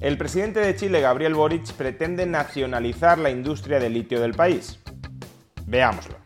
El presidente de Chile, Gabriel Boric, pretende nacionalizar la industria del litio del país. Veámoslo.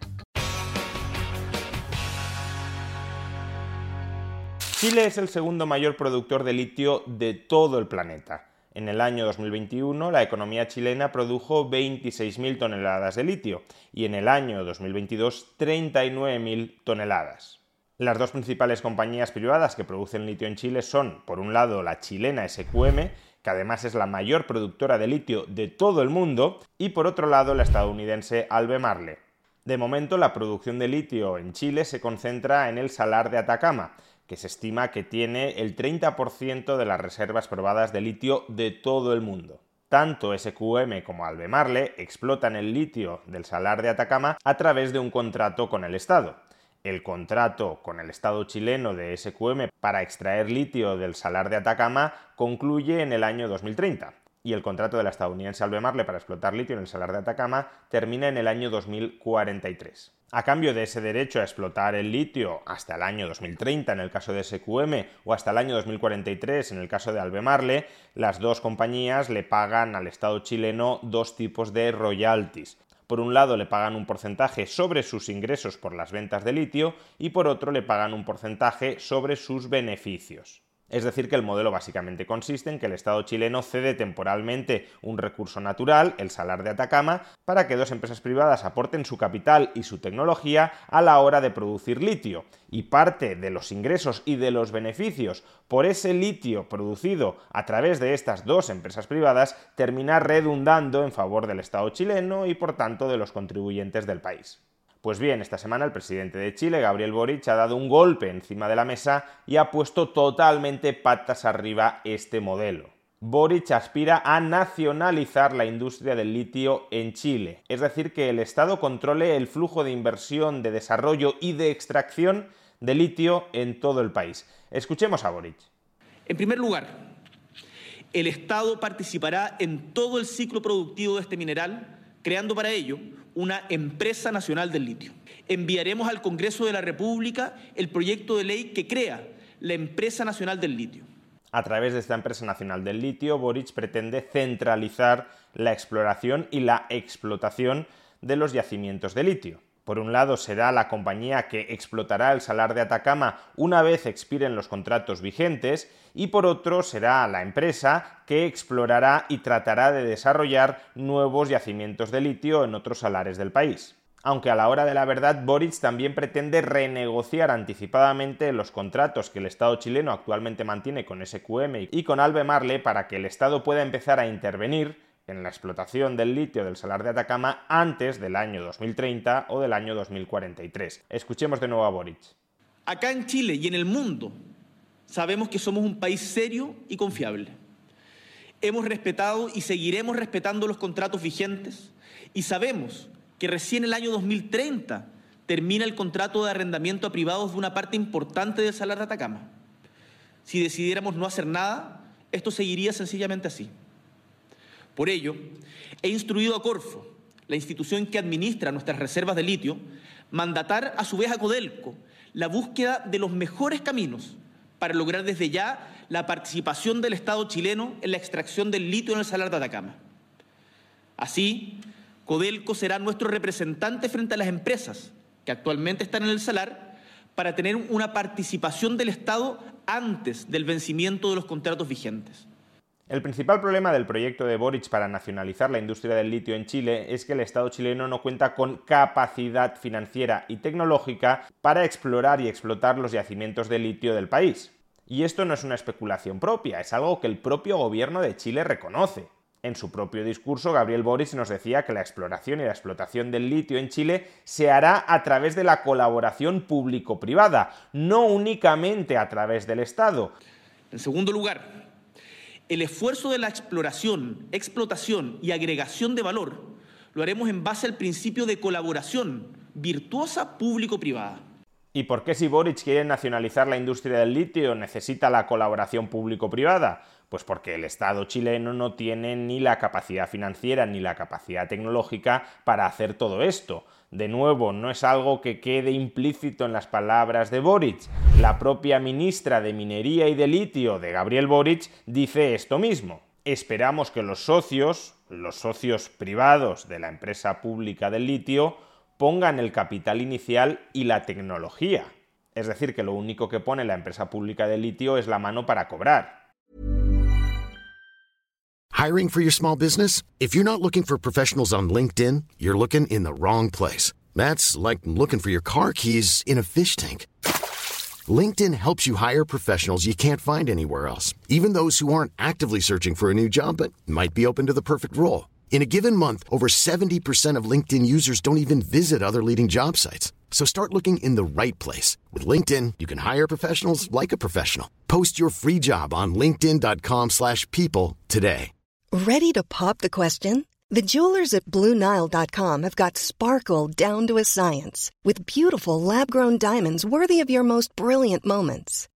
Chile es el segundo mayor productor de litio de todo el planeta. En el año 2021 la economía chilena produjo 26.000 toneladas de litio y en el año 2022 39.000 toneladas. Las dos principales compañías privadas que producen litio en Chile son, por un lado, la chilena SQM, que además es la mayor productora de litio de todo el mundo, y por otro lado la estadounidense Albemarle. De momento la producción de litio en Chile se concentra en el salar de Atacama, que se estima que tiene el 30% de las reservas probadas de litio de todo el mundo. Tanto SQM como Albemarle explotan el litio del salar de Atacama a través de un contrato con el Estado. El contrato con el Estado chileno de SQM para extraer litio del salar de Atacama concluye en el año 2030 y el contrato de la estadounidense Albemarle para explotar litio en el salar de Atacama termina en el año 2043. A cambio de ese derecho a explotar el litio hasta el año 2030 en el caso de SQM o hasta el año 2043 en el caso de Albemarle, las dos compañías le pagan al Estado chileno dos tipos de royalties. Por un lado le pagan un porcentaje sobre sus ingresos por las ventas de litio y por otro le pagan un porcentaje sobre sus beneficios. Es decir, que el modelo básicamente consiste en que el Estado chileno cede temporalmente un recurso natural, el salar de Atacama, para que dos empresas privadas aporten su capital y su tecnología a la hora de producir litio. Y parte de los ingresos y de los beneficios por ese litio producido a través de estas dos empresas privadas termina redundando en favor del Estado chileno y por tanto de los contribuyentes del país. Pues bien, esta semana el presidente de Chile, Gabriel Boric, ha dado un golpe encima de la mesa y ha puesto totalmente patas arriba este modelo. Boric aspira a nacionalizar la industria del litio en Chile, es decir, que el Estado controle el flujo de inversión, de desarrollo y de extracción de litio en todo el país. Escuchemos a Boric. En primer lugar, el Estado participará en todo el ciclo productivo de este mineral, creando para ello una empresa nacional del litio. Enviaremos al Congreso de la República el proyecto de ley que crea la empresa nacional del litio. A través de esta empresa nacional del litio, Boric pretende centralizar la exploración y la explotación de los yacimientos de litio. Por un lado, será la compañía que explotará el salar de Atacama una vez expiren los contratos vigentes y por otro será la empresa que explorará y tratará de desarrollar nuevos yacimientos de litio en otros salares del país. Aunque a la hora de la verdad Boric también pretende renegociar anticipadamente los contratos que el Estado chileno actualmente mantiene con SQM y con Albemarle para que el Estado pueda empezar a intervenir en la explotación del litio del salar de Atacama antes del año 2030 o del año 2043. Escuchemos de nuevo a Boric. Acá en Chile y en el mundo sabemos que somos un país serio y confiable. Hemos respetado y seguiremos respetando los contratos vigentes y sabemos que recién el año 2030 termina el contrato de arrendamiento a privados de una parte importante del salar de Atacama. Si decidiéramos no hacer nada, esto seguiría sencillamente así. Por ello, he instruido a Corfo, la institución que administra nuestras reservas de litio, mandatar a su vez a Codelco la búsqueda de los mejores caminos para lograr desde ya la participación del Estado chileno en la extracción del litio en el salar de Atacama. Así, Codelco será nuestro representante frente a las empresas que actualmente están en el salar para tener una participación del Estado antes del vencimiento de los contratos vigentes. El principal problema del proyecto de Boric para nacionalizar la industria del litio en Chile es que el Estado chileno no cuenta con capacidad financiera y tecnológica para explorar y explotar los yacimientos de litio del país. Y esto no es una especulación propia, es algo que el propio gobierno de Chile reconoce. En su propio discurso, Gabriel Boric nos decía que la exploración y la explotación del litio en Chile se hará a través de la colaboración público-privada, no únicamente a través del Estado. En segundo lugar, el esfuerzo de la exploración, explotación y agregación de valor lo haremos en base al principio de colaboración virtuosa público-privada. ¿Y por qué si Boric quiere nacionalizar la industria del litio necesita la colaboración público-privada? Pues porque el Estado chileno no tiene ni la capacidad financiera ni la capacidad tecnológica para hacer todo esto. De nuevo, no es algo que quede implícito en las palabras de Boric. La propia ministra de Minería y de Litio de Gabriel Boric dice esto mismo. Esperamos que los socios, los socios privados de la empresa pública del litio, pongan el capital inicial y la tecnología. Es decir, que lo único que pone la empresa pública de litio es la mano para cobrar. Hiring for your small business? If you're not looking for professionals on LinkedIn, you're looking in the wrong place. That's like looking for your car keys in a fish tank. LinkedIn helps you hire professionals you can't find anywhere else, even those who aren't actively searching for a new job but might be open to the perfect role. In a given month, over 70% of LinkedIn users don't even visit other leading job sites. So start looking in the right place. With LinkedIn, you can hire professionals like a professional. Post your free job on linkedin.com slash people today. Ready to pop the question? The jewelers at BlueNile.com have got sparkle down to a science with beautiful lab-grown diamonds worthy of your most brilliant moments.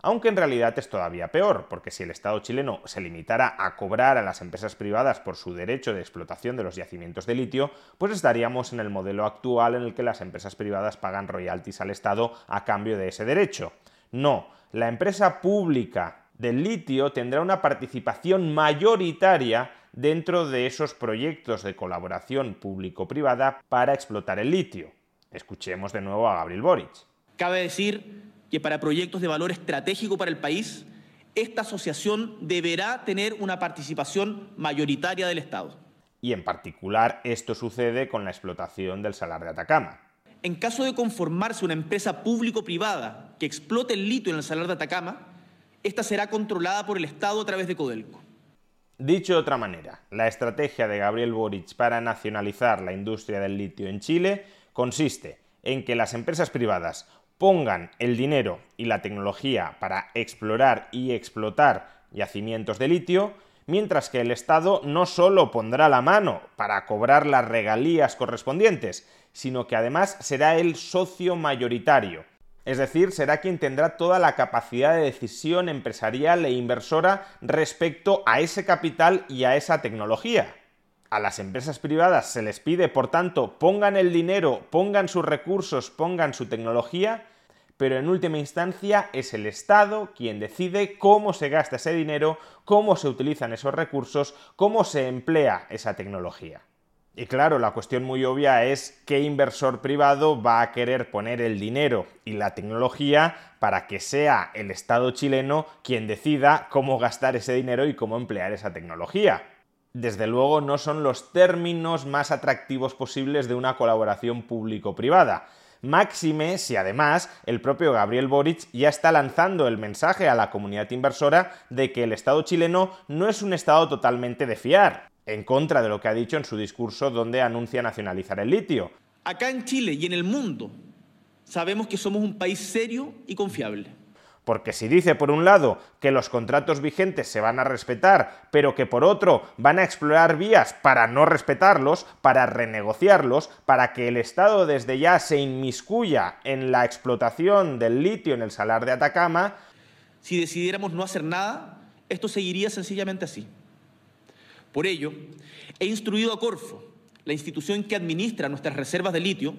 Aunque en realidad es todavía peor, porque si el Estado chileno se limitara a cobrar a las empresas privadas por su derecho de explotación de los yacimientos de litio, pues estaríamos en el modelo actual en el que las empresas privadas pagan royalties al Estado a cambio de ese derecho. No, la empresa pública del litio tendrá una participación mayoritaria dentro de esos proyectos de colaboración público-privada para explotar el litio. Escuchemos de nuevo a Gabriel Boric. Cabe decir que para proyectos de valor estratégico para el país, esta asociación deberá tener una participación mayoritaria del Estado. Y en particular esto sucede con la explotación del salar de Atacama. En caso de conformarse una empresa público-privada que explote el litio en el salar de Atacama, esta será controlada por el Estado a través de Codelco. Dicho de otra manera, la estrategia de Gabriel Boric para nacionalizar la industria del litio en Chile consiste en que las empresas privadas pongan el dinero y la tecnología para explorar y explotar yacimientos de litio, mientras que el Estado no solo pondrá la mano para cobrar las regalías correspondientes, sino que además será el socio mayoritario. Es decir, será quien tendrá toda la capacidad de decisión empresarial e inversora respecto a ese capital y a esa tecnología. A las empresas privadas se les pide, por tanto, pongan el dinero, pongan sus recursos, pongan su tecnología, pero en última instancia es el Estado quien decide cómo se gasta ese dinero, cómo se utilizan esos recursos, cómo se emplea esa tecnología. Y claro, la cuestión muy obvia es qué inversor privado va a querer poner el dinero y la tecnología para que sea el Estado chileno quien decida cómo gastar ese dinero y cómo emplear esa tecnología desde luego no son los términos más atractivos posibles de una colaboración público-privada. Máxime si además el propio Gabriel Boric ya está lanzando el mensaje a la comunidad inversora de que el Estado chileno no es un Estado totalmente de fiar, en contra de lo que ha dicho en su discurso donde anuncia nacionalizar el litio. Acá en Chile y en el mundo sabemos que somos un país serio y confiable. Porque si dice por un lado que los contratos vigentes se van a respetar, pero que por otro van a explorar vías para no respetarlos, para renegociarlos, para que el Estado desde ya se inmiscuya en la explotación del litio en el salar de Atacama, si decidiéramos no hacer nada, esto seguiría sencillamente así. Por ello, he instruido a Corfo, la institución que administra nuestras reservas de litio,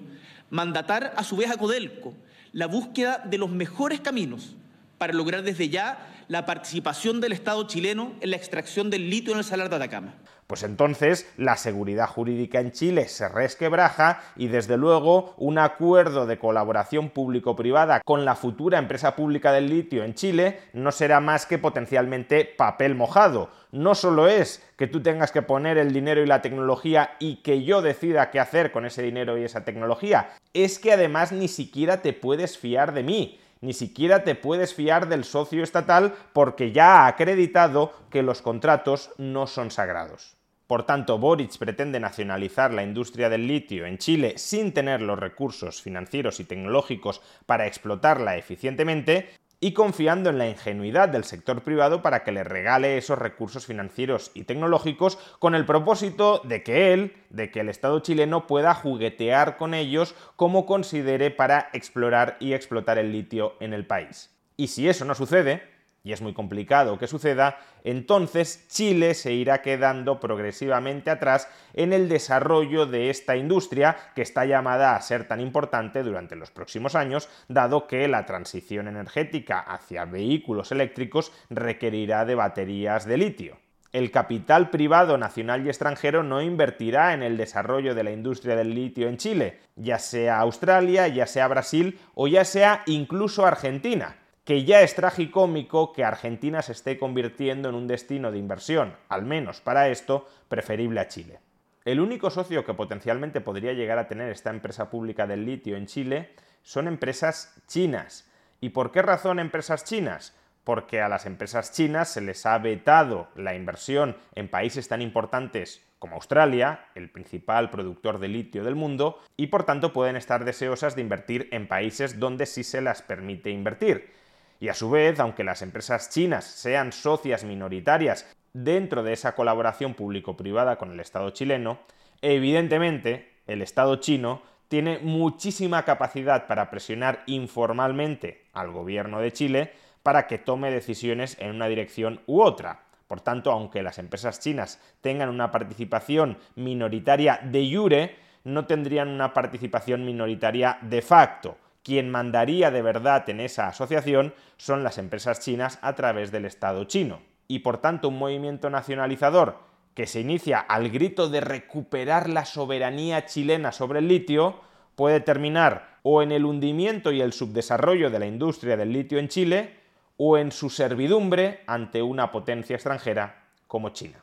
mandatar a su vez a Codelco la búsqueda de los mejores caminos para lograr desde ya la participación del Estado chileno en la extracción del litio en el Salar de Atacama. Pues entonces la seguridad jurídica en Chile se resquebraja y desde luego un acuerdo de colaboración público-privada con la futura empresa pública del litio en Chile no será más que potencialmente papel mojado. No solo es que tú tengas que poner el dinero y la tecnología y que yo decida qué hacer con ese dinero y esa tecnología, es que además ni siquiera te puedes fiar de mí ni siquiera te puedes fiar del socio estatal porque ya ha acreditado que los contratos no son sagrados. Por tanto, Boric pretende nacionalizar la industria del litio en Chile sin tener los recursos financieros y tecnológicos para explotarla eficientemente y confiando en la ingenuidad del sector privado para que le regale esos recursos financieros y tecnológicos con el propósito de que él, de que el Estado chileno pueda juguetear con ellos como considere para explorar y explotar el litio en el país. Y si eso no sucede, y es muy complicado que suceda, entonces Chile se irá quedando progresivamente atrás en el desarrollo de esta industria que está llamada a ser tan importante durante los próximos años, dado que la transición energética hacia vehículos eléctricos requerirá de baterías de litio. El capital privado nacional y extranjero no invertirá en el desarrollo de la industria del litio en Chile, ya sea Australia, ya sea Brasil o ya sea incluso Argentina que ya es tragicómico que Argentina se esté convirtiendo en un destino de inversión, al menos para esto, preferible a Chile. El único socio que potencialmente podría llegar a tener esta empresa pública del litio en Chile son empresas chinas. ¿Y por qué razón empresas chinas? Porque a las empresas chinas se les ha vetado la inversión en países tan importantes como Australia, el principal productor de litio del mundo, y por tanto pueden estar deseosas de invertir en países donde sí se las permite invertir. Y a su vez, aunque las empresas chinas sean socias minoritarias dentro de esa colaboración público-privada con el Estado chileno, evidentemente el Estado chino tiene muchísima capacidad para presionar informalmente al gobierno de Chile para que tome decisiones en una dirección u otra. Por tanto, aunque las empresas chinas tengan una participación minoritaria de jure, no tendrían una participación minoritaria de facto quien mandaría de verdad en esa asociación son las empresas chinas a través del Estado chino. Y por tanto un movimiento nacionalizador que se inicia al grito de recuperar la soberanía chilena sobre el litio puede terminar o en el hundimiento y el subdesarrollo de la industria del litio en Chile o en su servidumbre ante una potencia extranjera como China.